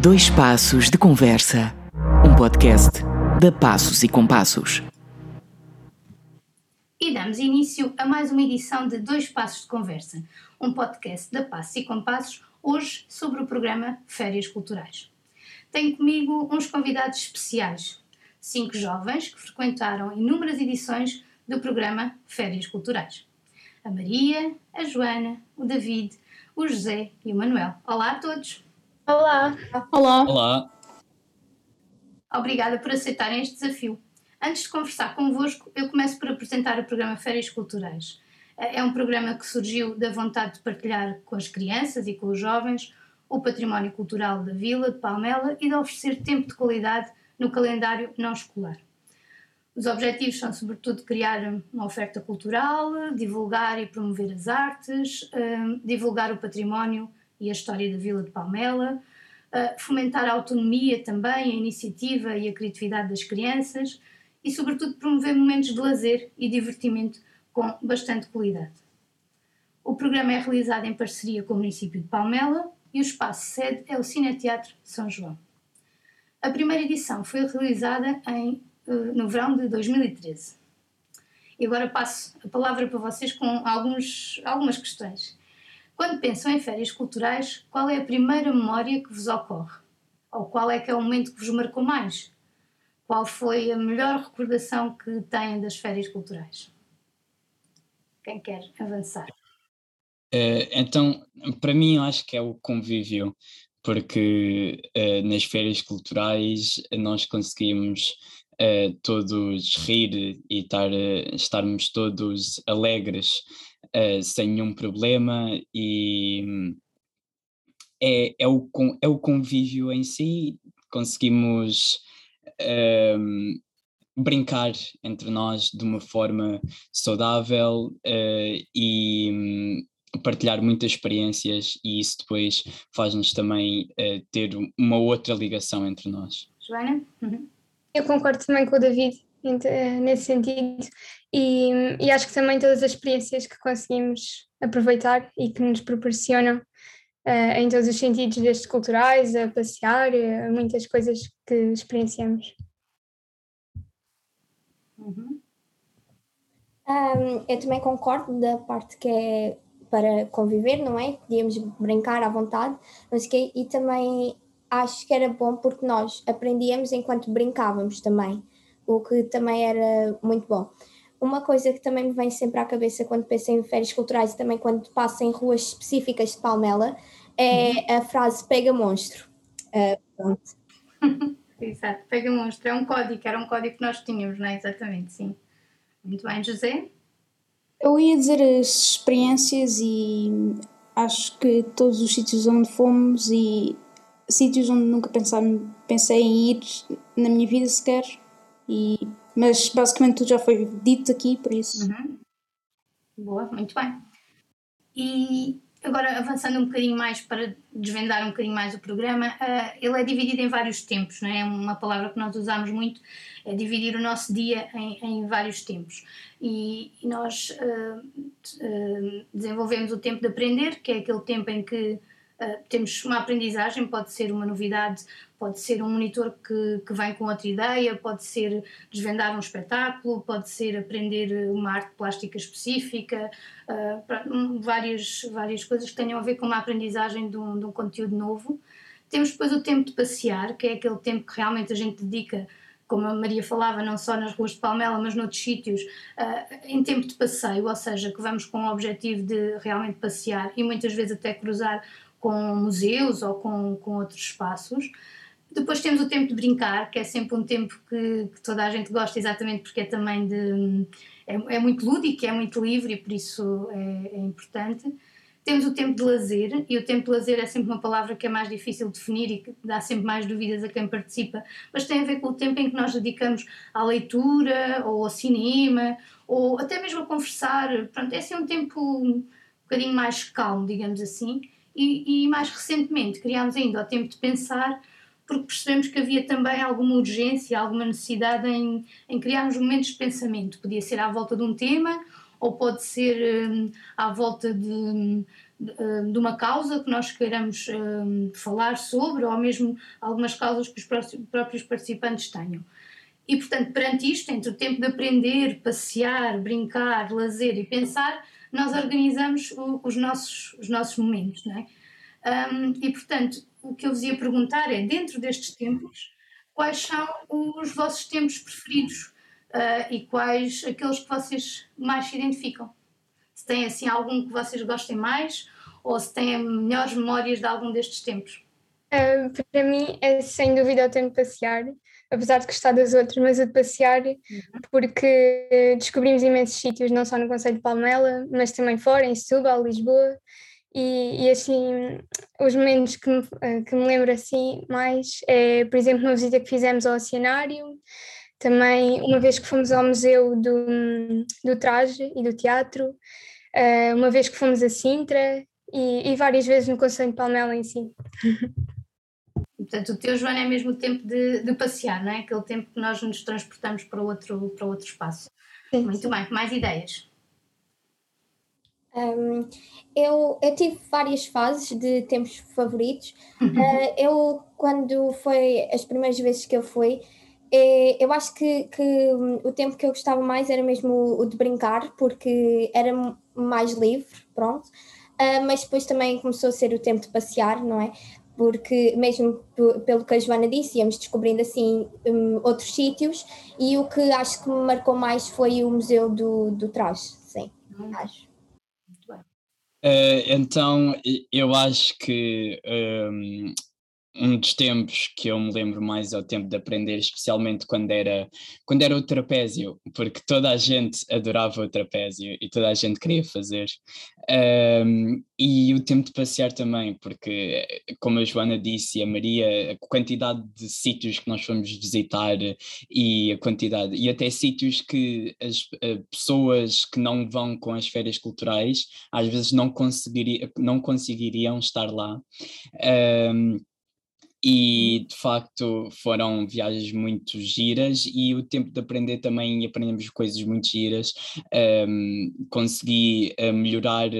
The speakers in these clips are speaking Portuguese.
Dois Passos de Conversa, um podcast da Passos e Compassos. E damos início a mais uma edição de Dois Passos de Conversa, um podcast da Passos e Compassos, hoje sobre o programa Férias Culturais. Tenho comigo uns convidados especiais, cinco jovens que frequentaram inúmeras edições do programa Férias Culturais. A Maria, a Joana, o David, o José e o Manuel. Olá a todos! Olá. Olá. Olá. Obrigada por aceitarem este desafio. Antes de conversar convosco, eu começo por apresentar o programa Férias Culturais. É um programa que surgiu da vontade de partilhar com as crianças e com os jovens o património cultural da vila de Palmela e de oferecer tempo de qualidade no calendário não escolar. Os objetivos são, sobretudo, criar uma oferta cultural, divulgar e promover as artes, hum, divulgar o património e a história da Vila de Palmela, fomentar a autonomia também, a iniciativa e a criatividade das crianças e, sobretudo, promover momentos de lazer e divertimento com bastante qualidade. O programa é realizado em parceria com o município de Palmela e o espaço sede é o Cineteatro São João. A primeira edição foi realizada em, uh, no verão de 2013. E agora passo a palavra para vocês com alguns, algumas questões. Quando pensam em férias culturais, qual é a primeira memória que vos ocorre? Ou qual é que é o momento que vos marcou mais? Qual foi a melhor recordação que têm das férias culturais? Quem quer avançar? Uh, então, para mim, eu acho que é o convívio, porque uh, nas férias culturais nós conseguimos uh, todos rir e estar, estarmos todos alegres uh, sem nenhum problema e hum, é, é, o, é o convívio em si, conseguimos uh, brincar entre nós de uma forma saudável uh, e um, partilhar muitas experiências e isso depois faz-nos também uh, ter uma outra ligação entre nós. Joana? Uhum. Eu concordo também com o David nesse sentido e, e, acho que também todas as experiências que conseguimos aproveitar e que nos proporcionam uh, em todos os sentidos, desde culturais, a passear, a muitas coisas que experienciamos. Uhum. Um, eu também concordo da parte que é para conviver, não é? Podíamos brincar à vontade, mas que, e também acho que era bom porque nós aprendíamos enquanto brincávamos também, o que também era muito bom. Uma coisa que também me vem sempre à cabeça quando penso em férias culturais e também quando passo em ruas específicas de Palmela é uhum. a frase pega monstro. Uh, Exato, pega monstro, é um código, era um código que nós tínhamos, não é? Exatamente, sim. Muito bem, José? Eu ia dizer as experiências e acho que todos os sítios onde fomos e sítios onde nunca pensei, pensei em ir na minha vida sequer e mas basicamente tudo já foi dito aqui, por isso. Uhum. Boa, muito bem. E agora avançando um bocadinho mais para desvendar um bocadinho mais o programa, uh, ele é dividido em vários tempos, não é? é? Uma palavra que nós usamos muito é dividir o nosso dia em, em vários tempos. E, e nós uh, uh, desenvolvemos o tempo de aprender, que é aquele tempo em que Uh, temos uma aprendizagem, pode ser uma novidade, pode ser um monitor que, que vem com outra ideia, pode ser desvendar um espetáculo, pode ser aprender uma arte plástica específica, uh, várias, várias coisas que tenham a ver com uma aprendizagem de um, de um conteúdo novo. Temos depois o tempo de passear, que é aquele tempo que realmente a gente dedica como a Maria falava, não só nas ruas de Palmela, mas noutros sítios, uh, em tempo de passeio, ou seja, que vamos com o objetivo de realmente passear e muitas vezes até cruzar com museus ou com, com outros espaços. Depois temos o tempo de brincar, que é sempre um tempo que, que toda a gente gosta, exatamente porque é também de. É, é, muito lúdico, é muito livre e por isso é, é, importante. Temos o tempo de lazer, e o tempo de lazer é sempre uma palavra que é mais difícil de definir e que dá sempre mais dúvidas a quem participa, mas tem a ver com o tempo em que nós dedicamos à leitura, ou ao cinema, ou até mesmo a conversar. Pronto, é assim um tempo um bocadinho mais calmo, digamos assim e, e mais recentemente criámos ainda o tempo de pensar porque percebemos que havia também alguma urgência, alguma necessidade em, em criarmos momentos de pensamento. Podia ser à volta de um tema, ou pode ser um, à volta de, de, de uma causa que nós queiramos um, falar sobre, ou mesmo algumas causas que os próprios participantes tenham. E, portanto, perante isto, entre o tempo de aprender, passear, brincar, lazer e pensar, nós organizamos o, os, nossos, os nossos momentos, não é? Um, e, portanto, o que eu vos ia perguntar é, dentro destes tempos, quais são os vossos tempos preferidos uh, e quais aqueles que vocês mais se identificam? Se têm, assim, algum que vocês gostem mais ou se têm melhores memórias de algum destes tempos? Uh, para mim é sem dúvida o tempo de passear apesar de gostar das outras, mas a de passear, uhum. porque descobrimos imensos sítios, não só no Conselho de Palmela, mas também fora, em Setúbal, Lisboa, e, e, assim, os momentos que me, eh, que me lembro assim mais é, por exemplo, uma visita que fizemos ao Oceanário, também uma vez que fomos ao Museu do, do Traje e do Teatro, eh, uma vez que fomos a Sintra e, e várias vezes no Conselho de Palmela em si. Portanto, o teu, Joana, é mesmo o tempo de, de, passear, não é? Aquele tempo que nós nos transportamos para outro, para outro espaço. Sim, Muito sim. bem, mais ideias? Um, eu, eu tive várias fases de tempos favoritos. Uh, eu, quando foi as primeiras vezes que eu fui, eh, eu acho que, que o tempo que eu gostava mais era mesmo o de brincar, porque era mais livre, pronto. Uh, mas depois também começou a ser o tempo de passear, não é? Porque mesmo pelo que a Joana disse, íamos descobrindo assim um, outros sítios e o que acho que me marcou mais foi o Museu do, do Traje, sim, hum. acho. Uh, então, eu acho que um, um dos tempos que eu me lembro mais é o tempo de aprender, especialmente quando era, quando era o trapézio, porque toda a gente adorava o trapézio e toda a gente queria fazer. Um, e o tempo de passear também, porque, como a Joana disse e a Maria, a quantidade de sítios que nós fomos visitar e a quantidade, e até sítios que as uh, pessoas que não vão com as férias culturais às vezes não, conseguiria, não conseguiriam estar lá. Um, e de facto foram viagens muito giras e o tempo de aprender também aprendemos coisas muito giras. Um, consegui uh, melhorar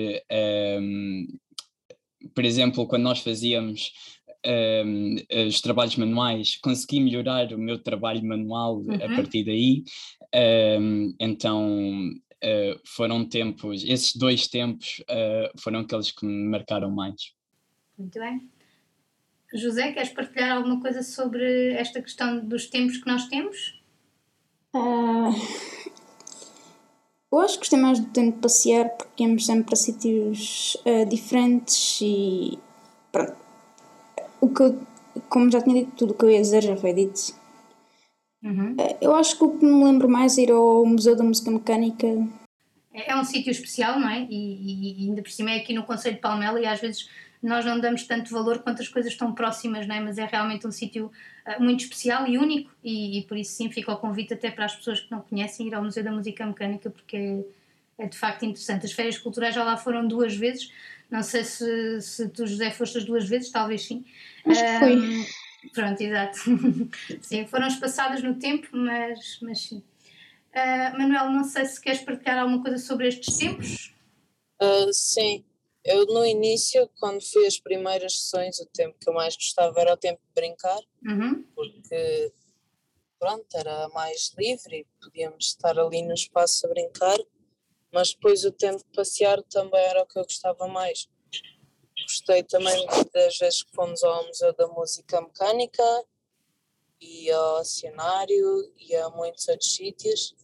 um, por exemplo quando nós fazíamos um, os trabalhos manuais consegui melhorar o meu trabalho manual uhum. a partir daí. Então uh, foram tempos esses dois tempos uh, foram aqueles que me marcaram mais. Muito bem José, queres partilhar alguma coisa sobre esta questão dos tempos que nós temos? Uh, eu acho que gostei mais do tempo de passear porque íamos sempre para sítios uh, diferentes e pronto. O que, como já tinha dito, tudo o que eu ia dizer já foi dito. Uhum. Uh, eu acho que o que me lembro mais é ir ao Museu da Música Mecânica. É, é um sítio especial, não é? E, e, e ainda por cima é aqui no Conselho de Palmela e às vezes nós não damos tanto valor quanto as coisas estão próximas, não é? mas é realmente um sítio uh, muito especial e único e, e, por isso sim fica o convite até para as pessoas que não conhecem ir ao Museu da Música Mecânica porque é, é de facto interessante. As férias culturais já lá foram duas vezes, não sei se, se tu José foste as duas vezes, talvez sim. Acho que foi. Pronto, exato. sim, foram espaçadas no tempo, mas, mas sim. Uh, Manuel, não sei se queres partilhar alguma coisa sobre estes tempos. Uh, sim, eu, no início, quando fui as primeiras sessões, o tempo que eu mais gostava era o tempo de brincar, uhum. porque, pronto, era mais livre e podíamos estar ali no espaço a brincar, mas depois o tempo de passear também era o que eu gostava mais. Gostei também das vezes que fomos ao Museu da Música Mecânica e ao Oceanário e a muitos outros sítios,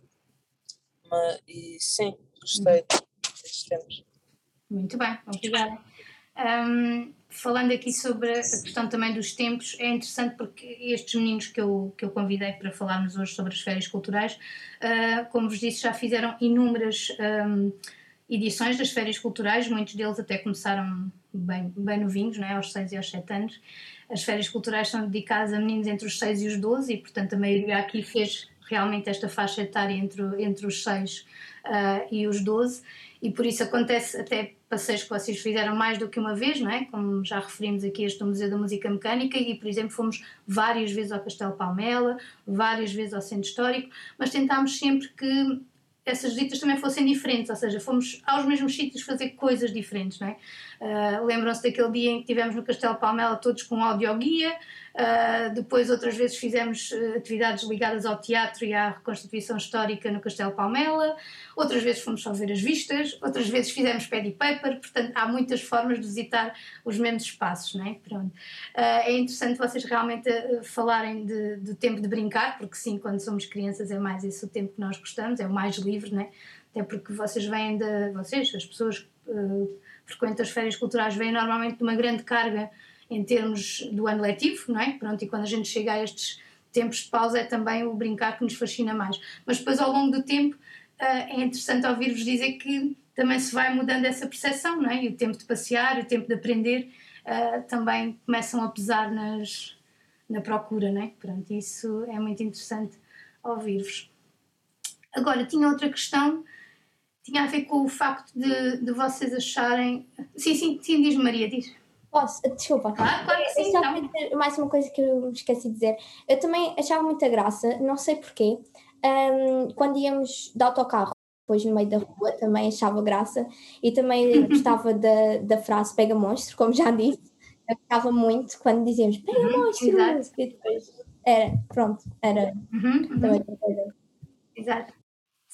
mas, e sim, gostei uhum. destes tempos. Muito bem, obrigada. Um, falando aqui sobre a questão também dos tempos, é interessante porque estes meninos que eu, que eu convidei para falarmos hoje sobre as férias culturais, uh, como vos disse, já fizeram inúmeras um, edições das férias culturais, muitos deles até começaram bem, bem novinhos, não é? aos 6 e aos 7 anos. As férias culturais são dedicadas a meninos entre os 6 e os 12 e, portanto, a maioria aqui fez realmente esta faixa etária entre, entre os 6 uh, e os 12 e por isso acontece até passeios que vocês fizeram mais do que uma vez, não é? Como já referimos aqui este Museu da Música Mecânica e, por exemplo, fomos várias vezes ao Castelo Palmela, várias vezes ao Centro Histórico, mas tentámos sempre que essas visitas também fossem diferentes, ou seja, fomos aos mesmos sítios fazer coisas diferentes, não é? Uh, Lembram-se daquele dia em que estivemos no Castelo Palmela todos com audioguia, uh, depois outras vezes fizemos uh, atividades ligadas ao teatro e à reconstituição histórica no Castelo Palmela, outras vezes fomos só ver as vistas, outras vezes fizemos pad paper, portanto há muitas formas de visitar os mesmos espaços, não é? Pronto. é interessante vocês realmente falarem de, do tempo de brincar, porque sim, quando somos crianças é mais esse o tempo que nós gostamos, é o mais livre, não é? Até porque vocês vêm de, vocês, as pessoas frequentam as férias culturais, vêm normalmente de uma grande carga em termos do ano letivo, não é? Pronto, e quando a gente chega a estes tempos de pausa é também o brincar que nos fascina mais. Mas depois, ao longo do tempo, eh, é interessante ouvir-vos dizer que também se vai mudando essa percepção, não é? E o tempo de passear, o tempo de aprender eh, também começam a pesar nas, na procura, não é? Pronto, isso é muito interessante ouvir-vos. Agora, tinha outra questão tinha a ver com o facto de, de vocês acharem. Sim, sim, sim, diz Maria, diz. Posso? Desculpa. Claro, claro que sim. Só então. dizer mais uma coisa que eu me esqueci de dizer. Eu também achava muita graça, não sei porquê, um, quando íamos de autocarro, depois no meio da rua, também achava graça e também gostava da, da frase pega monstro, como já disse. Eu gostava muito quando dizíamos pega uhum, monstro. Exato. E depois era, pronto, era uhum, uhum. Exato.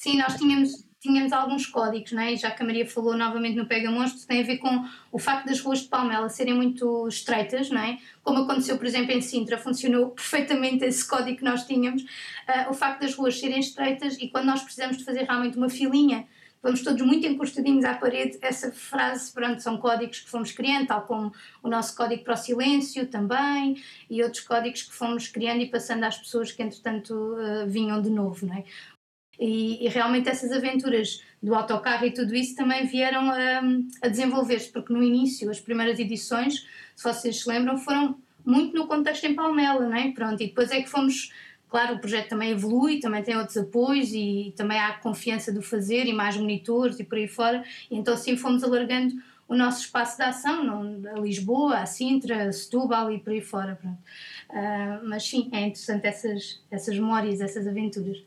Sim, nós tínhamos tínhamos alguns códigos, não é? já que a Maria falou novamente no Pega Monstro, tem a ver com o facto das ruas de Palmela serem muito estreitas, não é? Como aconteceu, por exemplo, em Sintra, funcionou perfeitamente esse código que nós tínhamos, uh, o facto das ruas serem estreitas e quando nós precisamos de fazer realmente uma filinha, vamos todos muito encostadinhos à parede, essa frase, pronto, são códigos que fomos criando, tal como o nosso código para o silêncio também, e outros códigos que fomos criando e passando às pessoas que, entretanto, uh, vinham de novo, não é? E, e, realmente essas aventuras do autocarro e tudo isso também vieram a, a desenvolver-se, porque no início, as primeiras edições, se vocês se lembram, foram muito no contexto em Palmela, não é? Pronto, e depois é que fomos, claro, o projeto também evolui, também tem outros apoios e também há confiança do fazer e mais monitores e por aí fora, e então assim fomos alargando o nosso espaço de ação, não, a Lisboa, a Sintra, a Setúbal e por aí fora, pronto. Uh, mas sim, é interessante essas, essas memórias, essas aventuras.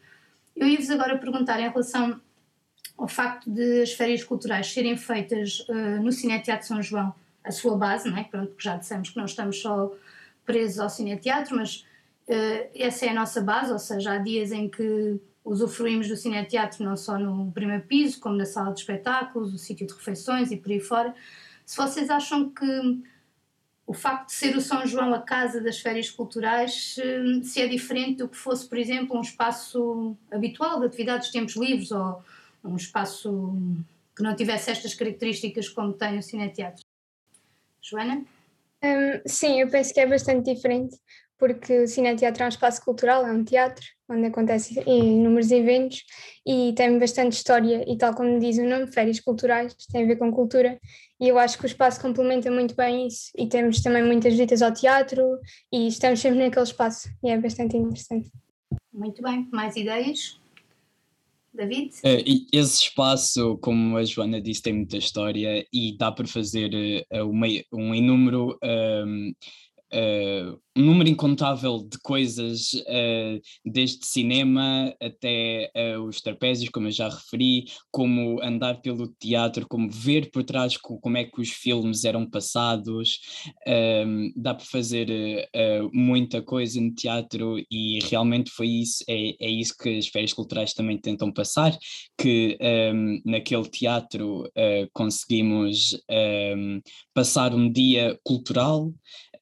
Eu ia-vos agora perguntar em relação ao facto de as férias culturais serem feitas uh, no Cineteatro São João, a sua base, não é? Pronto, já dissemos que não estamos só presos ao Cineteatro, mas uh, essa é a nossa base, ou seja, há dias em que usufruímos do Cineteatro não só no primeiro piso, como na sala de espetáculos, o sítio de refeições e por aí fora. Se vocês acham que o facto de ser o São João a casa das férias culturais se é diferente do que fosse, por exemplo, um espaço habitual de atividades de tempos livres ou um espaço que não tivesse estas características como tem o Cineteatro. Joana? Um, sim, eu penso que é bastante diferente, porque o Cineteatro é um espaço cultural, é um teatro, onde acontecem inúmeros eventos e tem bastante história e tal como diz o nome, férias culturais, tem a ver com cultura e eu acho que o espaço complementa muito bem isso e temos também muitas visitas ao teatro e estamos sempre naquele espaço e é bastante interessante. Muito bem, mais ideias? David? Uh, esse espaço, como a Joana disse, tem muita história e dá para fazer uh, uma, um inúmero um, uh, um número incontável de coisas, uh, desde cinema até uh, os trapézios, como eu já referi, como andar pelo teatro, como ver por trás como é que os filmes eram passados. Um, dá para fazer muita coisa no teatro e realmente foi isso, é, é isso que as férias culturais também tentam passar, que um, naquele teatro conseguimos um, passar um dia cultural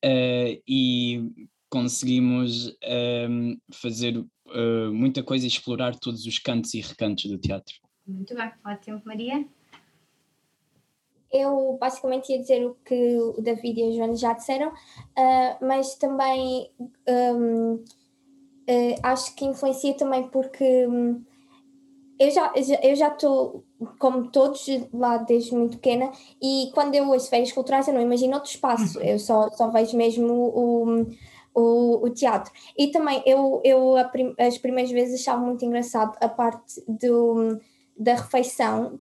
e conseguimos um, ehm, fazer uh, muita coisa e explorar todos os cantos e recantos do teatro. Muito bem, ótimo. Maria? Eu basicamente ia dizer o que o David e a Joana já disseram, uh, mas também um, uh, eh, acho que influencia também porque um, eu já eu já estou como todos lá desde muito pequena e quando eu ouço férias culturais eu não imagino outro espaço. Eu só, só vejo mesmo o, o, o teatro. E também eu, eu as primeiras vezes achava muito engraçado a parte do, da refeição.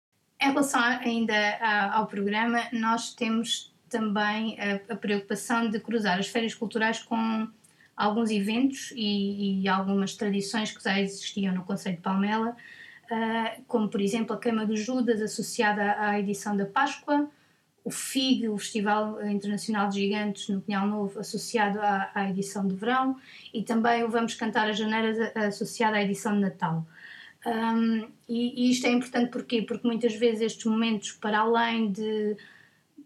Em relação ainda ao programa nós temos também a, a preocupação de cruzar as férias culturais com alguns eventos e, e algumas tradições que já existiam no Conselho de Palmela como por exemplo a queima dos Judas associada à edição da Páscoa, o FIG, o Festival Internacional de Gigantes no Pinhal Novo, associado à, à edição de verão, e também o Vamos Cantar as Janeiras, associado à edição de Natal. Um, e, e, isto é importante porquê? porque muitas vezes estes momentos, para além de,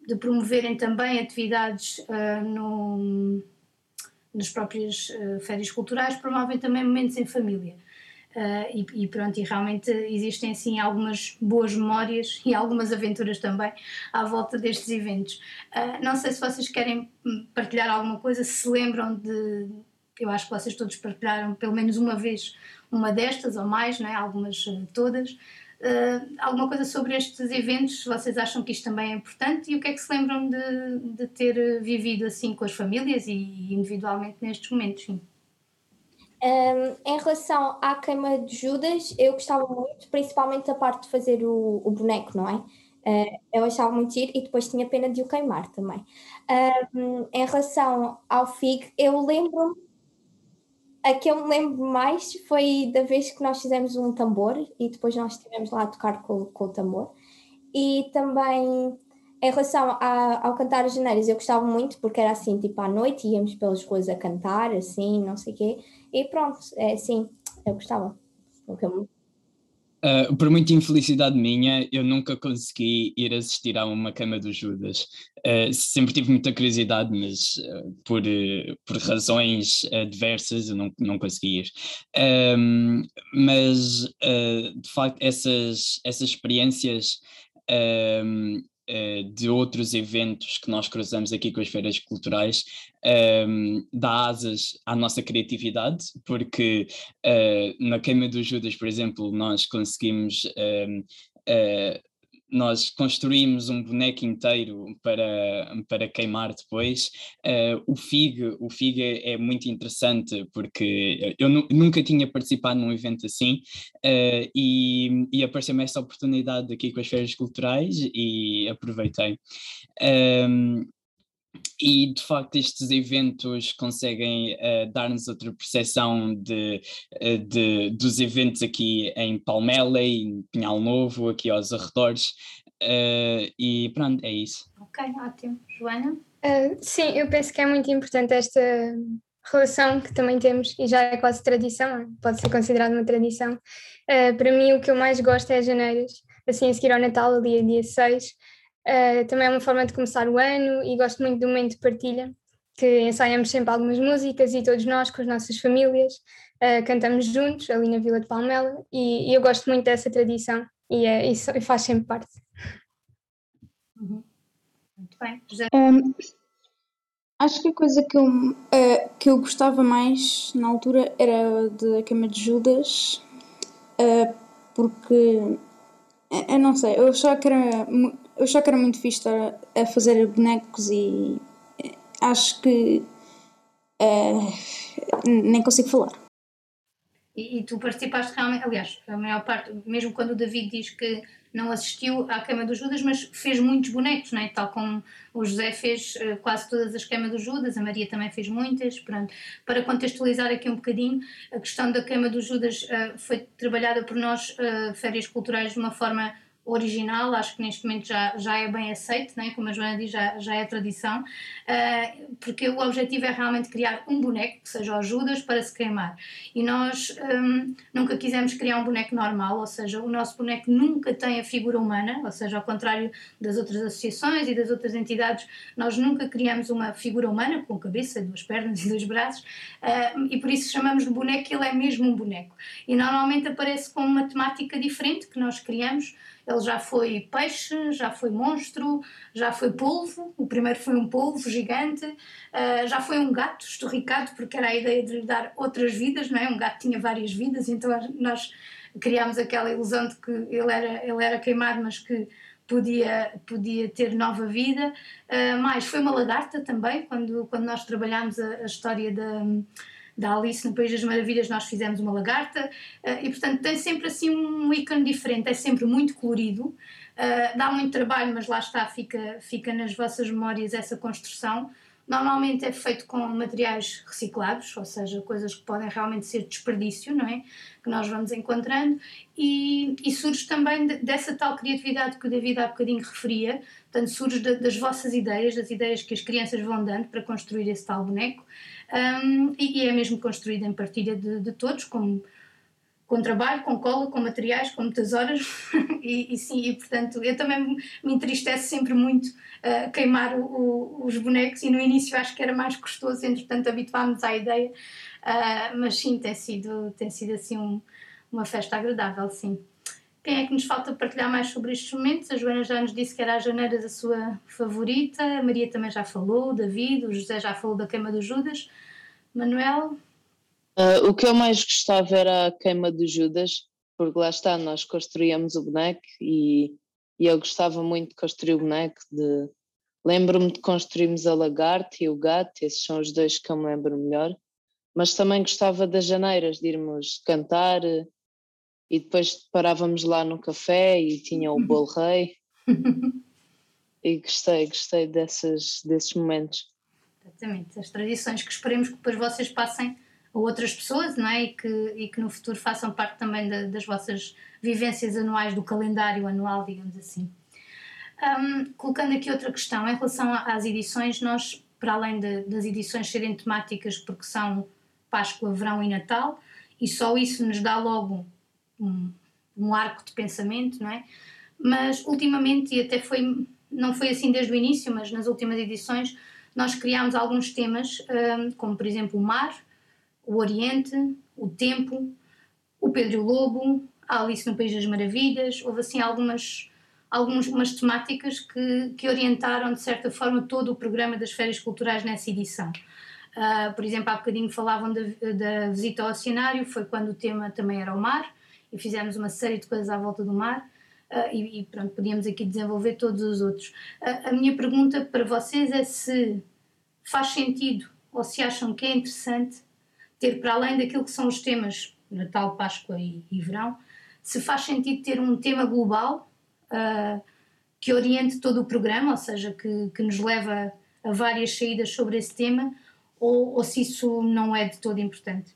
de promoverem também atividades uh, no, nas próprias uh, férias culturais, promovem também momentos em família. Uh, e, e, pronto, e realmente existem assim algumas boas memórias e algumas aventuras também à volta destes eventos. Uh, não sei se vocês querem partilhar alguma coisa, se lembram de. Eu acho que vocês todos partilharam pelo menos uma vez uma destas ou mais, né? algumas uh, todas. alguma coisa sobre estes eventos, vocês acham que isto também é importante e o que é que se lembram de, de ter vivido assim com as famílias e individualmente nestes momentos? Sim. Um, em relação à queima de Judas, eu gostava muito, principalmente da parte de fazer o, o boneco, não é? Uh, eu achava muito giro e depois tinha pena de o queimar também. Um, em relação ao FIG, eu lembro a que eu me lembro mais foi da vez que nós fizemos um tambor e depois nós estivemos lá a tocar com, com o tambor. E também em relação a, ao cantar as janeiras, eu gostava muito porque era assim, tipo à noite íamos pelas ruas a cantar, assim, não sei o quê. E pronto, é assim, eu gostava. Uh, por muita infelicidade minha, eu nunca consegui ir assistir a uma cama do Judas. Uh, sempre tive muita curiosidade, mas uh, por, por razões diversas eu não, não consegui ir. Um, mas, de facto, essas, essas experiências um, de outros eventos que nós cruzamos aqui com as feiras culturais um, ehm, dá asas à nossa criatividade, porque uh, na Queima dos Judas, por exemplo, nós conseguimos um, ehm, uh, eh, nós construímos um boneco inteiro para, para queimar depois. Uh, o FIG, o FIG é, é, muito interessante porque eu nunca tinha participado num evento assim uh, e, e apareceu-me essa oportunidade aqui com as feiras culturais e aproveitei. Um, ehm, e de facto estes eventos conseguem uh, dar-nos outra percepção de, uh, de, dos eventos aqui em Palmela e em Pinhal Novo, aqui aos arredores, uh, e pronto, é isso. Ok, ótimo. Joana? sim, eu penso que é muito importante esta relação que também temos, e já é quase tradição, pode ser considerado uma tradição. para mim o que eu mais gosto é as janeiras, assim a seguir ao Natal, dia, dia 6, Uh, também é uma forma de começar o ano e gosto muito do momento de partilha, que ensaiamos sempre algumas músicas e todos nós, com as nossas famílias, uh, cantamos juntos ali na Vila de Palmela e, e eu gosto muito dessa tradição e, é, isso faz sempre parte. Uhum. Muito bem. Um, acho que a coisa que eu, uh, que eu gostava mais na altura era da Cama de Judas, porque eu não sei, eu achava que era eu achava que era muito fixe estar a fazer bonecos e eh, acho que uh, nem consigo falar. E, e, tu participaste realmente, aliás, a maior parte, mesmo quando o David diz que não assistiu à queima dos Judas, mas fez muitos bonecos, não é? tal como o José fez uh, quase todas as queimas dos Judas, a Maria também fez muitas. Pronto. Para contextualizar aqui um bocadinho, a questão da queima dos Judas uh, foi trabalhada por nós, férias culturais, de uma forma original, acho que neste momento já, já é bem aceito, né? como a Joana diz, já, já é tradição, uh, porque o objetivo é realmente criar um boneco que seja o Judas para se queimar. E nós um, nunca quisemos criar um boneco normal, ou seja, o nosso boneco nunca tem a figura humana, ou seja, ao contrário das outras associações e das outras entidades, nós nunca criamos uma figura humana com cabeça, duas pernas e dois braços, uh, e por isso chamamos de boneco ele é mesmo um boneco. E normalmente aparece com uma temática diferente que nós criamos ele já foi peixe, já foi monstro, já foi polvo. O primeiro foi um polvo gigante, uh, já foi um gato estorricado, porque era a ideia de lhe dar outras vidas, não é? Um gato tinha várias vidas, então nós criámos aquela ilusão de que ele era, ele era queimado, mas que podia, podia ter nova vida. Uh, mais, foi uma lagarta também, quando, quando nós trabalhámos a, a história da da Alice no País das Maravilhas nós fizemos uma lagarta. Uh, e portanto tem sempre assim um ícone diferente, é sempre muito colorido, uh, dá muito trabalho, mas lá está, fica, fica nas vossas memórias essa construção, Normalmente é feito com materiais reciclados, ou seja, coisas que podem realmente ser desperdício, não é? Que nós vamos encontrando, e, e surge também de, dessa tal criatividade que o David há bocadinho referia, portanto, surge de, das vossas ideias, das ideias que as crianças vão dando para construir esse tal boneco, um, e, e, é mesmo construído em partilha de, de todos, como com trabalho, com cola, com materiais, com muitas horas e, e, sim, e portanto eu também me entristece sempre muito uh, queimar o, o, os bonecos e no início acho que era mais custoso, entretanto habituámos à ideia, uh, mas sim, tem sido, tem sido assim um, uma festa agradável, sim. Quem é que nos falta partilhar mais sobre estes momentos? A Joana já nos disse que era a janeira da sua favorita, a Maria também já falou, o David, o José já falou da queima do Judas. Manuel, Uh, o que eu mais gostava era a queima de Judas, porque lá está, nós construíamos o boneco e, e eu gostava muito de construir o boneco. De... Lembro-me de construirmos a lagarta e o gato, esses são os dois que eu me lembro melhor. Mas também gostava das janeiras, de irmos cantar e depois parávamos lá no café e tinha o bolo rei. e gostei, gostei dessas, desses momentos. Exatamente, as tradições que esperemos que depois vocês passem a outras pessoas, não é? E que, e que no futuro façam parte também da, das vossas vivências anuais, do calendário anual, digamos assim. Um, colocando aqui outra questão, em relação às edições, nós, para além de, das edições serem temáticas, porque são Páscoa, Verão e Natal, e só isso nos dá logo um, um arco de pensamento, não é? Mas ultimamente, e até foi, não foi assim desde o início, mas nas últimas edições, nós criámos alguns temas, como por exemplo o mar, o Oriente, o Tempo, o Pedro Lobo, a Alice no País das Maravilhas, houve assim algumas algumas temáticas que, que orientaram de certa forma todo o programa das férias culturais nessa edição. Uh, por exemplo, há bocadinho falavam da, da visita ao oceanário, foi quando o tema também era o mar, e fizemos uma série de coisas à volta do mar, uh, e, e, pronto, podíamos aqui desenvolver todos os outros. Uh, a minha pergunta para vocês é se faz sentido, ou se acham que é interessante, ter para além daquilo que são os temas Natal, Páscoa e, e Verão, se faz sentido ter um tema global uh, que oriente todo o programa, ou seja, que, que nos leva a várias saídas sobre esse tema, ou, ou se isso não é de todo importante.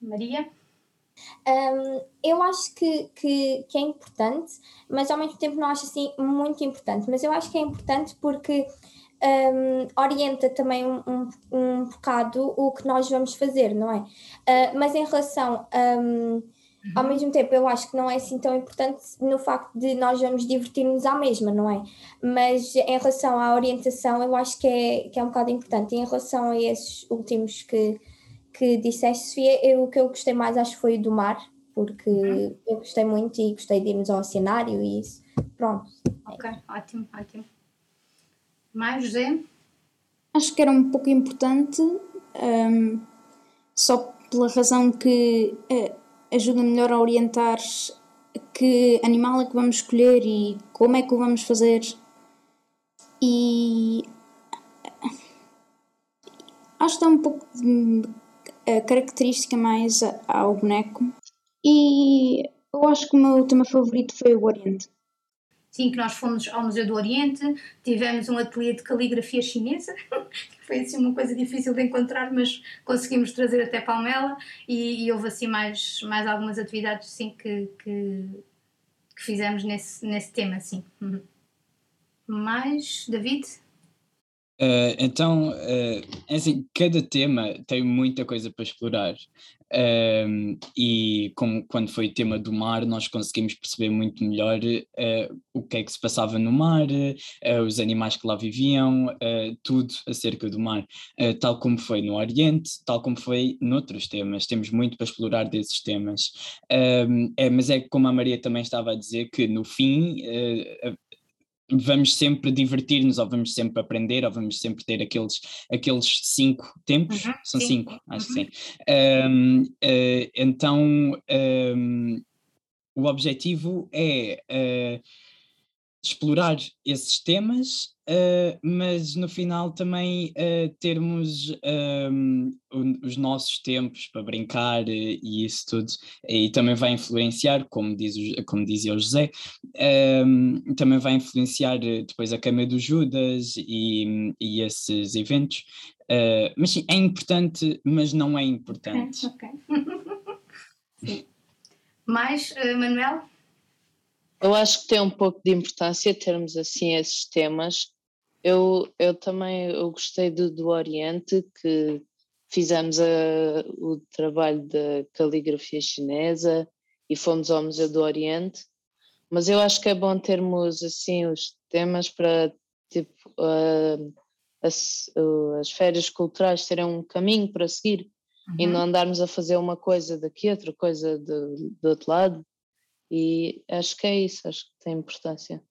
Maria? Um, eu acho que, que, que, é importante, mas ao mesmo tempo não acho assim muito importante. Mas eu acho que é importante porque um, orienta também um, um, um bocado o que nós vamos fazer, não é? Uh, mas em relação, um, ao mesmo tempo, eu acho que não é assim tão importante no facto de nós vamos divertir-nos à mesma, não é? Mas em relação à orientação, eu acho que é, que é um bocado importante. E em relação a esses últimos que, que disseste, Sofia, eu, o que eu gostei mais acho que foi o do mar, porque uhum. eu gostei muito e gostei de irmos ao cenário e isso. Pronto. Ok, ótimo, ótimo. Mais, José? Acho que era um pouco importante, um, só pela razão que uh, ajuda melhor a orientar que animal é que vamos escolher e como é que o vamos fazer. E acho que dá um pouco de uh, característica mais ao boneco. E eu acho que o meu tema favorito foi o Oriente. Sim, que nós fomos ao Museu do Oriente, tivemos um ateliê de caligrafia chinesa, que foi assim uma coisa difícil de encontrar, mas conseguimos trazer até Palmela e, e houve assim mais, mais algumas atividades sim, que, que, que fizemos nesse, nesse tema, sim. Uhum. Mais, David? Uh, então, uh, assim, cada tema tem muita coisa para explorar. Um, e como quando foi tema do mar, nós conseguimos perceber muito melhor uh, o que é que se passava no mar, uh, os animais que lá viviam, uh, tudo acerca do mar, tal como foi no Oriente, tal como foi noutros temas. Temos muito para explorar desses temas. Um, é, mas é como a Maria também estava a dizer, que no fim vamos sempre divertir-nos, ou vamos sempre aprender, ou vamos sempre ter aqueles, aqueles cinco tempos, uhum, são sim. cinco, acho uhum. que sim. Um, uh, eh, então, um, o objetivo é uh, explorar esses temas, uh, mas no final também uh, termos um, ehm, os nossos tempos para brincar e isso tudo, e também vai influenciar, como, diz, como dizia o José, um, ehm, também vai influenciar depois a Cama do Judas e, e esses eventos. Uh, mas sim, é importante, mas não é importante. Ok. okay. Mais, uh, Manuel? Eu acho que tem um pouco de importância termos assim esses temas. Eu, eu também eu gostei do, do Oriente, que fizemos a, o trabalho da caligrafia chinesa e fomos ao Museu do Oriente, mas eu acho que é bom termos assim os temas para tipo uh, as, uh, as férias culturais terem um caminho para seguir uhum. e não andarmos a fazer uma coisa daqui, outra coisa do, do outro lado. E acho que é isso, acho que tem importância.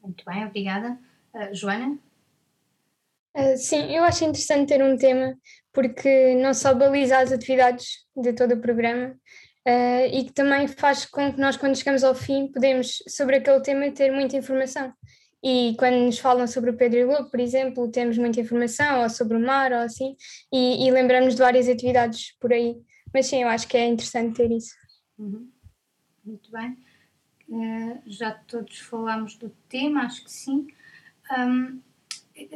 Muito bem, obrigada. Uh, Joana? Uh, sim, eu acho interessante ter um tema porque não só baliza as atividades de todo o programa uh, e que também faz com que nós, quando chegamos ao fim, podemos, sobre aquele tema, ter muita informação. E quando nos falam sobre o Pedro e Lobo, por exemplo, temos muita informação, ou sobre o mar, ou assim, e, e lembramos de várias atividades por aí. Mas sim, eu acho que é interessante ter isso. Uhum. Muito bem. Uh, já todos falámos do tema, acho que sim. Um,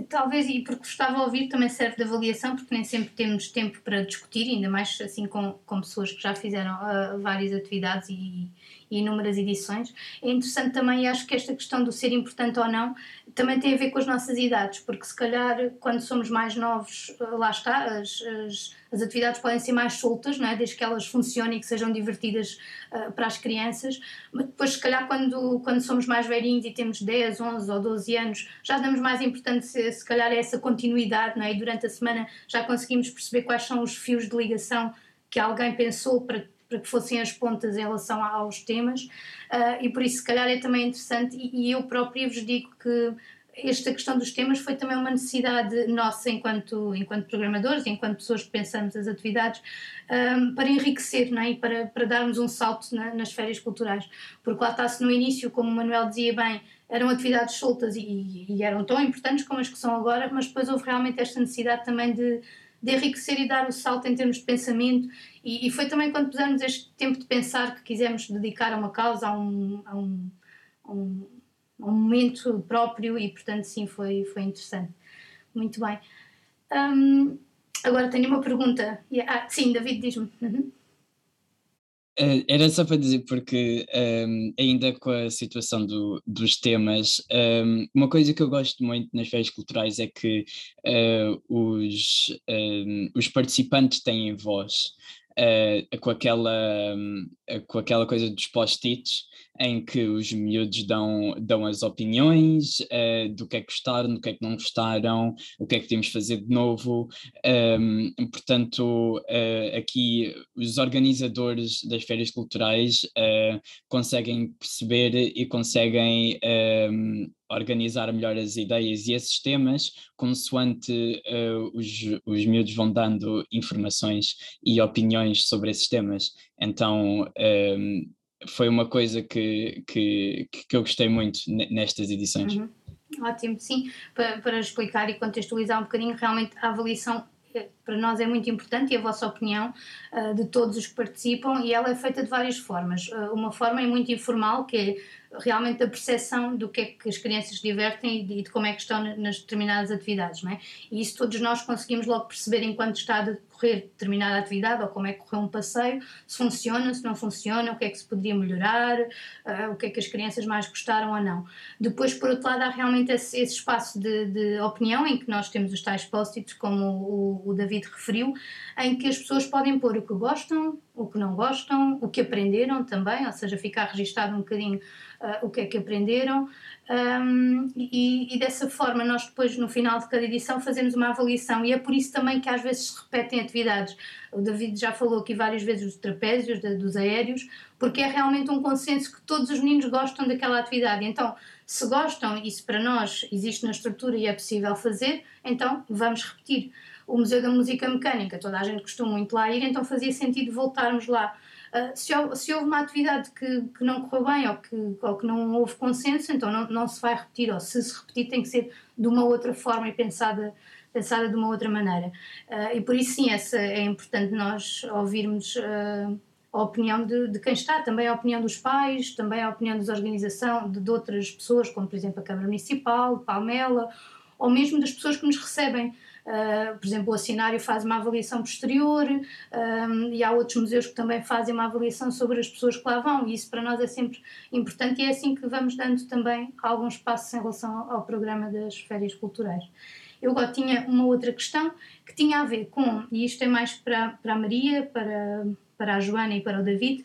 talvez, e porque gostava de ouvir, também serve de avaliação, porque nem sempre temos tempo para discutir, ainda mais assim com, com pessoas que já fizeram uh, várias atividades e inúmeras edições. É interessante também, acho que esta questão do ser importante ou não também tem a ver com as nossas idades, porque se calhar quando somos mais novos, lá está, as, as, as atividades podem ser mais soltas, não é? desde que elas funcionem e que sejam divertidas uh, para as crianças, mas depois se calhar quando, quando somos mais velhinhos e temos 10, 11 ou 12 anos, já damos mais importância se calhar a essa continuidade, não é? e durante a semana já conseguimos perceber quais são os fios de ligação que alguém pensou para para que fossem as pontas em relação aos temas, uh, e por isso, se calhar, é também interessante. E, e eu própria vos digo que esta questão dos temas foi também uma necessidade nossa enquanto, enquanto programadores, enquanto pessoas que pensamos as atividades, um, para enriquecer não é? e para, para darmos um salto na, nas férias culturais. Porque lá está-se no início, como o Manuel dizia bem, eram atividades soltas e, e, eram tão importantes como as que são agora, mas depois houve realmente esta necessidade também de, de enriquecer e dar o salto em termos de pensamento. E, e, foi também quando pusemos este tempo de pensar que quisemos dedicar a uma causa, a um, a um, a um, a um momento próprio, e portanto, sim, foi, foi interessante. Muito bem. Um, agora tenho uma pergunta. Ah, sim, David, diz-me. Uhum. Uh, era só para dizer, porque um, ainda com a situação do, dos temas, um, uma coisa que eu gosto muito nas férias culturais é que uh, os, um, os participantes têm voz. Uh, com, aquela, com aquela coisa dos post-its, em que os miúdos dão, dão as opiniões uh, do que é que gostaram, do que é que não gostaram, o que é que temos de fazer de novo. Um, portanto, uh, aqui os organizadores das férias culturais uh, conseguem perceber e conseguem um, organizar melhor as ideias e esses temas, consoante os, os miúdos vão dando informações e opiniões sobre esses temas. Então, um, foi uma coisa que, que, que eu gostei muito nestas edições. Uhum. Ótimo, sim, para, para explicar e contextualizar um bocadinho, realmente a avaliação eh, para nós é muito importante e a vossa opinião uh, de todos os que participam e ela é feita de várias formas. Uh, uma forma é muito informal, que é realmente a percepção do que é que as crianças se divertem e de, de como é que estão nas determinadas atividades, não é? E isso todos nós conseguimos logo perceber enquanto está a decorrer determinada atividade ou como é que correu um passeio, se funciona, se não funciona, o que é que se poderia melhorar, uh, o que é que as crianças mais gostaram ou não. Depois, por outro lado, há realmente esse, esse espaço de, de, opinião em que nós temos os tais post-its, como o, o David referiu, em que as pessoas podem pôr o que gostam, o que não gostam, o que aprenderam também, ou seja, ficar registado um bocadinho uh, o que é que aprenderam. Um, e, e, dessa forma, nós depois, no final de cada edição, fazemos uma avaliação, e é por isso também que às vezes se repetem atividades. O David já falou aqui várias vezes dos trapézios, de, dos aéreos, porque é realmente um consenso que todos os meninos gostam daquela atividade. Então, se gostam, se para nós existe na estrutura e é possível fazer, então vamos repetir o Museu da Música Mecânica, toda a gente costuma muito lá ir, então fazia sentido voltarmos lá. Uh, se, se, houve uma atividade que, que não correu bem ou que, ou que não houve consenso, então não, não se vai repetir, ou se se repetir tem que ser de uma outra forma e pensada, pensada de uma outra maneira. Uh, e por isso, sim, essa, é importante nós ouvirmos uh, a opinião de, de, quem está, também a opinião dos pais, também a opinião das organizações, de, de outras pessoas, como por exemplo a Câmara Municipal, Palmela, ou mesmo das pessoas que nos recebem. Uh, por exemplo, o Assinário faz uma avaliação posterior um, e há outros museus que também fazem uma avaliação sobre as pessoas que lá vão, e isso para nós é sempre importante e é assim que vamos dando também alguns passos em relação ao programa das férias culturais. Eu agora tinha uma outra questão que tinha a ver com, e isto é mais para, para a Maria, para, para a Joana e para o David,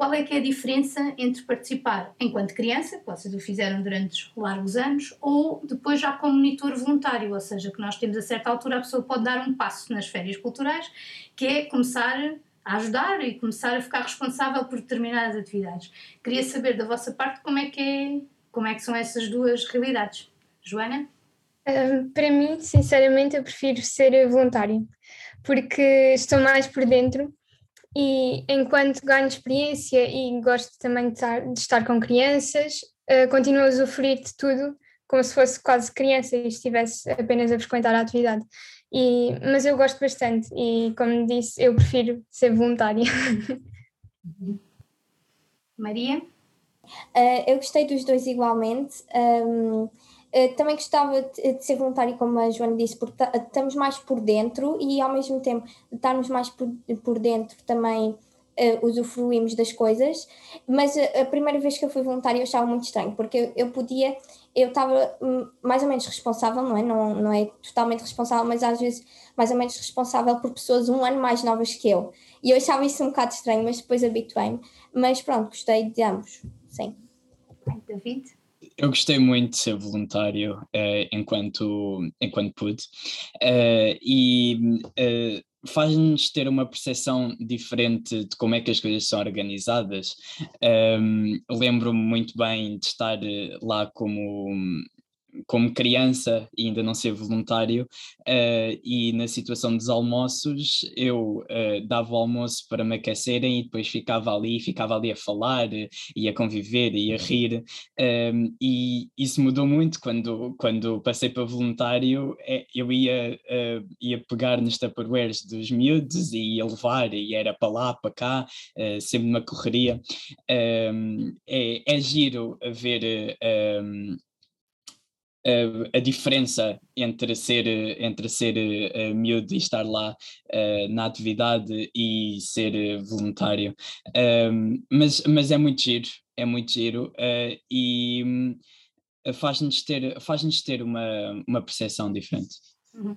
qual é que é a diferença entre participar enquanto criança, que vocês o fizeram durante largos anos, ou depois já como monitor voluntário, ou seja, que nós temos a certa altura a pessoa pode dar um passo nas férias culturais, que é começar a ajudar e começar a ficar responsável por determinadas atividades. Queria saber da vossa parte como é que, é, como é que são essas duas realidades. Joana? Para mim, sinceramente, eu prefiro ser voluntária, porque estou mais por dentro e enquanto ganho experiência e gosto também de estar, de estar com crianças, uh, continuo a usufruir de tudo como se fosse quase criança e estivesse apenas a frequentar a atividade. E, mas eu gosto bastante e, como disse, eu prefiro ser voluntária. Maria? Uh, eu gostei dos dois igualmente. Um, Uh, também gostava de, de, ser voluntário, como a Joana disse, porque estamos mais por dentro e ao mesmo tempo de estarmos mais por, por dentro também uh, usufruímos das coisas. Mas a, a, primeira vez que eu fui voluntária eu achava muito estranho, porque eu, eu podia, eu estava hum, mais ou menos responsável, não é? Não, não é totalmente responsável, mas às vezes mais ou menos responsável por pessoas um ano mais novas que eu. E eu achava isso um bocado estranho, mas depois habituei-me. Mas pronto, gostei de ambos, sim. David? Eu gostei muito de ser voluntário uh, enquanto, enquanto pude uh, e uh, faz-nos ter uma percepção diferente de como é que as coisas são organizadas. Um, Lembro-me muito bem de estar lá como como criança e ainda não ser voluntário, uh, e na situação dos almoços eu uh, dava o almoço para me aquecerem e depois ficava ali, ficava ali a falar e a conviver e a rir, um, ehm, e isso mudou muito quando, quando passei para voluntário, é, eu ia, uh, ia pegar nos tupperwares dos miúdos e ia levar, e era para lá, para cá, sempre numa correria. Um, ehm, é, é giro ver um, a, diferença entre ser, entre ser uh, miúdo e estar lá uh, na atividade e ser voluntário. Um, mas, mas é muito giro, é muito giro uh, e faz-nos ter, faz ter uma, uma percepção diferente. Uhum.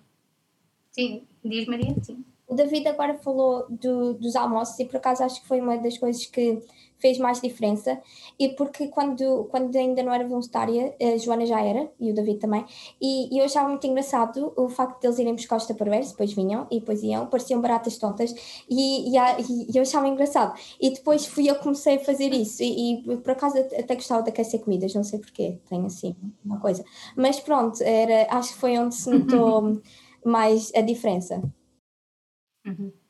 Sim, diz Maria, sim. O David agora falou do, dos almoços e por acaso acho que foi uma das coisas que fez mais diferença e porque quando, quando ainda não era voluntária, a Joana já era e o David também, e, e eu achava muito engraçado o facto de eles irem buscar os tupperwares, depois vinham e depois iam, pareciam baratas tontas e, e, e, eu achava engraçado. E depois fui eu que comecei a fazer isso e, e por acaso até gostava de aquecer comidas, não sei porquê, tenho assim uma coisa. Mas pronto, era, acho que foi onde se notou mais a diferença. Uhum.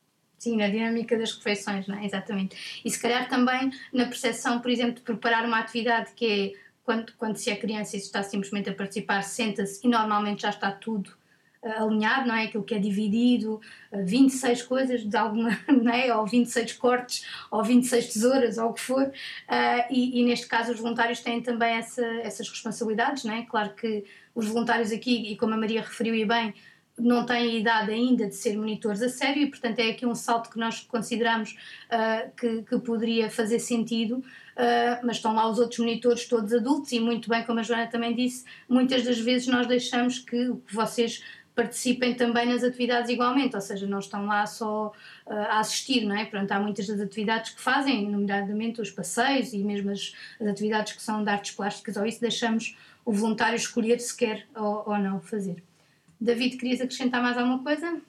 Sim, na dinâmica das refeições, não é? Exatamente. E se calhar também na percepção, por exemplo, de preparar uma atividade que é quando, quando se é criança e se está simplesmente a participar, senta-se e normalmente já está tudo uh, alinhado, não é? Aquilo que é dividido, uh, eh, 26 coisas de alguma, não é? Ou 26 cortes, ou 26 tesouras, ou o que for. Uh, e, e, neste caso os voluntários têm também essa, essas responsabilidades, não é? Claro que os voluntários aqui, e como a Maria referiu e bem, não têm idade ainda de ser monitores a sério e, portanto, é aqui um salto que nós consideramos uh, que, que, poderia fazer sentido, uh, mas estão lá os outros monitores todos adultos e, muito bem, como a Joana também disse, muitas das vezes nós deixamos que vocês participem também nas atividades igualmente, ou seja, não estão lá só uh, a assistir, não é? Portanto, há muitas das atividades que fazem, nomeadamente os passeios e mesmo as, as atividades que são de artes plásticas ou isso, deixamos o voluntário escolher se quer ou, ou não fazer. David, querias acrescentar mais alguma coisa?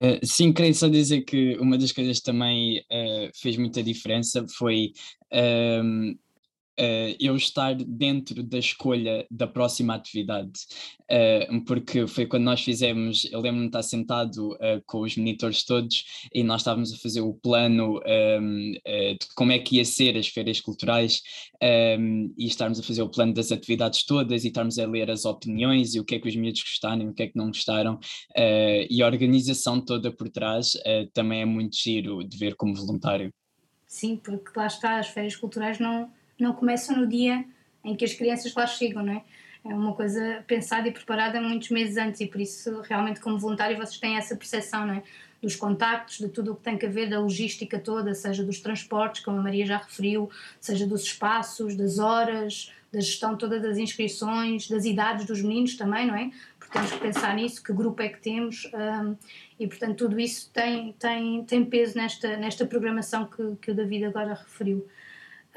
Uh, sim, queria só dizer que uma das coisas que também uh, fez muita diferença foi ehm, uh, eu estar dentro da escolha da próxima atividade, uh, porque foi quando nós fizemos, eu lembro-me de estar sentado uh, com os monitores todos e nós estávamos a fazer o plano um, de como é que ia ser as feiras culturais um, e estarmos a fazer o plano das atividades todas e estarmos a ler as opiniões e o que é que os miúdos gostaram o que é que não gostaram e a organização toda por trás também é muito giro de ver como voluntário. Sim, porque lá está, as férias culturais não, não começam no dia em que as crianças lá chegam, não é? É uma coisa pensada e preparada muitos meses antes e por isso realmente como voluntário vocês têm essa percepção, não é? Dos contactos, de tudo o que tem que ver, da logística toda, seja dos transportes, como a Maria já referiu, seja dos espaços, das horas, da gestão toda das inscrições, das idades dos meninos também, não é? Porque temos que pensar nisso, que grupo é que temos um, e portanto tudo isso tem, tem, tem peso nesta, nesta programação que, que o David agora referiu.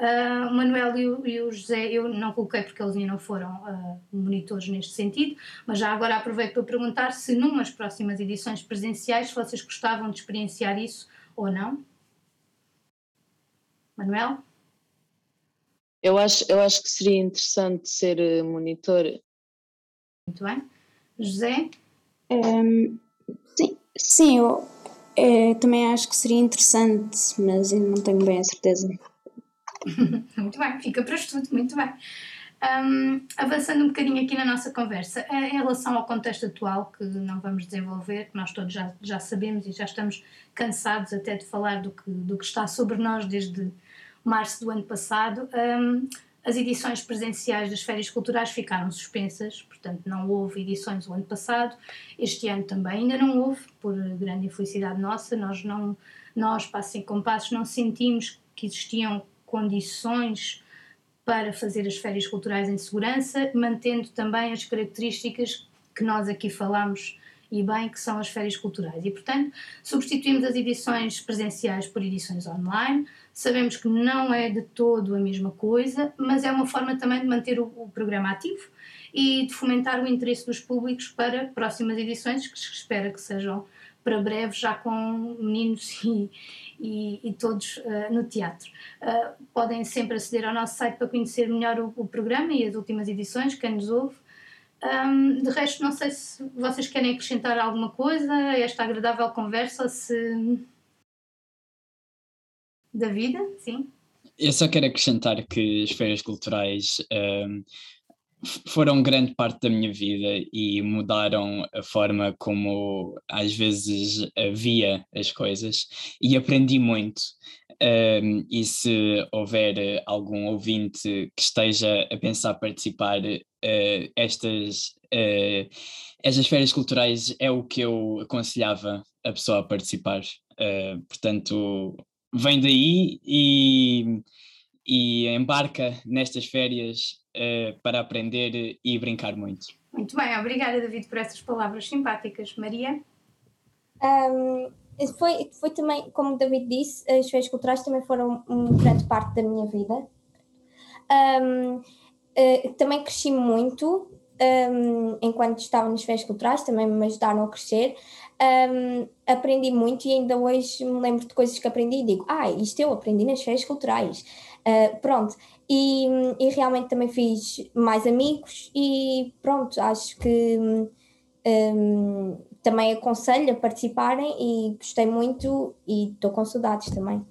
Uh, o Manuel e o, e o, José eu não coloquei porque eles ainda não foram uh, monitores neste sentido, mas já agora aproveito para perguntar se numas próximas edições presenciais vocês gostavam de experienciar isso ou não. Manuel? Eu acho, eu acho que seria interessante ser eh, monitor. Muito bem. José? Um, sim, sim, eu é, também acho que seria interessante, mas ainda não tenho bem a certeza. muito bem, fica para estudo, muito bem. Um, avançando um bocadinho aqui na nossa conversa, eh, em relação ao contexto atual, que não vamos desenvolver, que nós todos já, já sabemos e já estamos cansados até de falar do que, do que está sobre nós desde março do ano passado, um, as edições presenciais das férias culturais ficaram suspensas, portanto não houve edições o ano passado, este ano também ainda não houve, por grande infelicidade nossa, nós não, nós, Passem Compassos, não sentimos que existiam condições para fazer as férias culturais em segurança, mantendo também as características que nós aqui falamos e bem, que são as férias culturais. E, portanto, substituímos as edições presenciais por edições online. Sabemos que não é de todo a mesma coisa, mas é uma forma também de manter o, o programa ativo e de fomentar o interesse dos públicos para próximas edições, que se espera que sejam para breve, já com meninos e, e, e todos uh, no teatro. Uh, podem sempre aceder ao nosso site para conhecer melhor o, o, programa e as últimas edições, quem nos ouve. Um, de resto, não sei se vocês querem acrescentar alguma coisa a esta agradável conversa, se. Da vida, sim. Eu só quero acrescentar que as feiras culturais um, foram grande parte da minha vida e mudaram a forma como às vezes via as coisas e aprendi muito. Um, e se houver algum ouvinte que esteja a pensar participar, uh, estas, uh, estas férias culturais é o que eu aconselhava a pessoa a participar. Uh, portanto, vem daí e, e embarca nestas férias para aprender e brincar muito. Muito bem, obrigada David por essas palavras simpáticas. Maria? Um, foi, foi também, como o David disse, as férias culturais também foram uma grande parte da minha vida. Um, uh, também cresci muito um, enquanto estava nas férias culturais, também me ajudaram a crescer. Um, aprendi muito e ainda hoje me lembro de coisas que aprendi e digo, ah, isto eu aprendi nas férias culturais. Uh, pronto, e, e, realmente também fiz mais amigos e pronto, acho que um, também aconselho a participarem e gostei muito e estou com saudades também.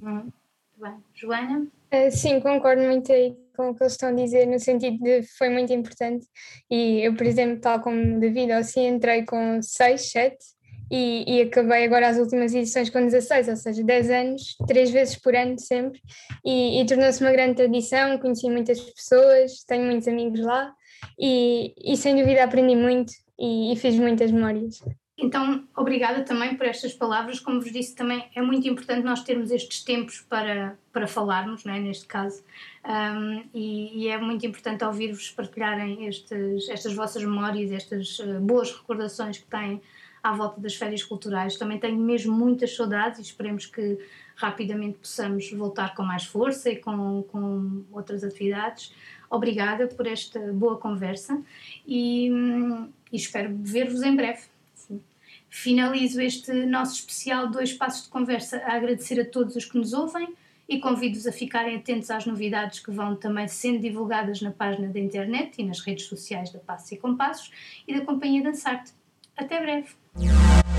Hum, bem. Joana? Uh, sim, concordo muito aí com o que eles estão a dizer, no sentido de foi muito importante. E eu, por exemplo, tal como David, assim entrei com 6, 7 e, e, acabei agora as últimas edições com 16, ou seja, 10 anos, três vezes por ano sempre, e, e tornou-se uma grande tradição, conheci muitas pessoas, tenho muitos amigos lá e, e sem dúvida aprendi muito e, e fiz muitas memórias. Então, obrigada também por estas palavras. Como vos disse, também é muito importante nós termos estes tempos para, para falarmos, não é? neste caso, um, e, e, é muito importante ouvir-vos partilharem estes, estas vossas memórias, estas uh, boas recordações que têm à volta das férias culturais. Também tenho mesmo muitas saudades e esperemos que rapidamente possamos voltar com mais força e com, com outras atividades. Obrigada por esta boa conversa e, hum, e espero ver-vos em breve. Finalizo este nosso especial Dois Passos de Conversa a agradecer a todos os que nos ouvem e convido-vos a ficarem atentos às novidades que vão também sendo divulgadas na página da internet e nas redes sociais da Passos e Compassos e da Companhia Dançarte. Até breve! Yeah.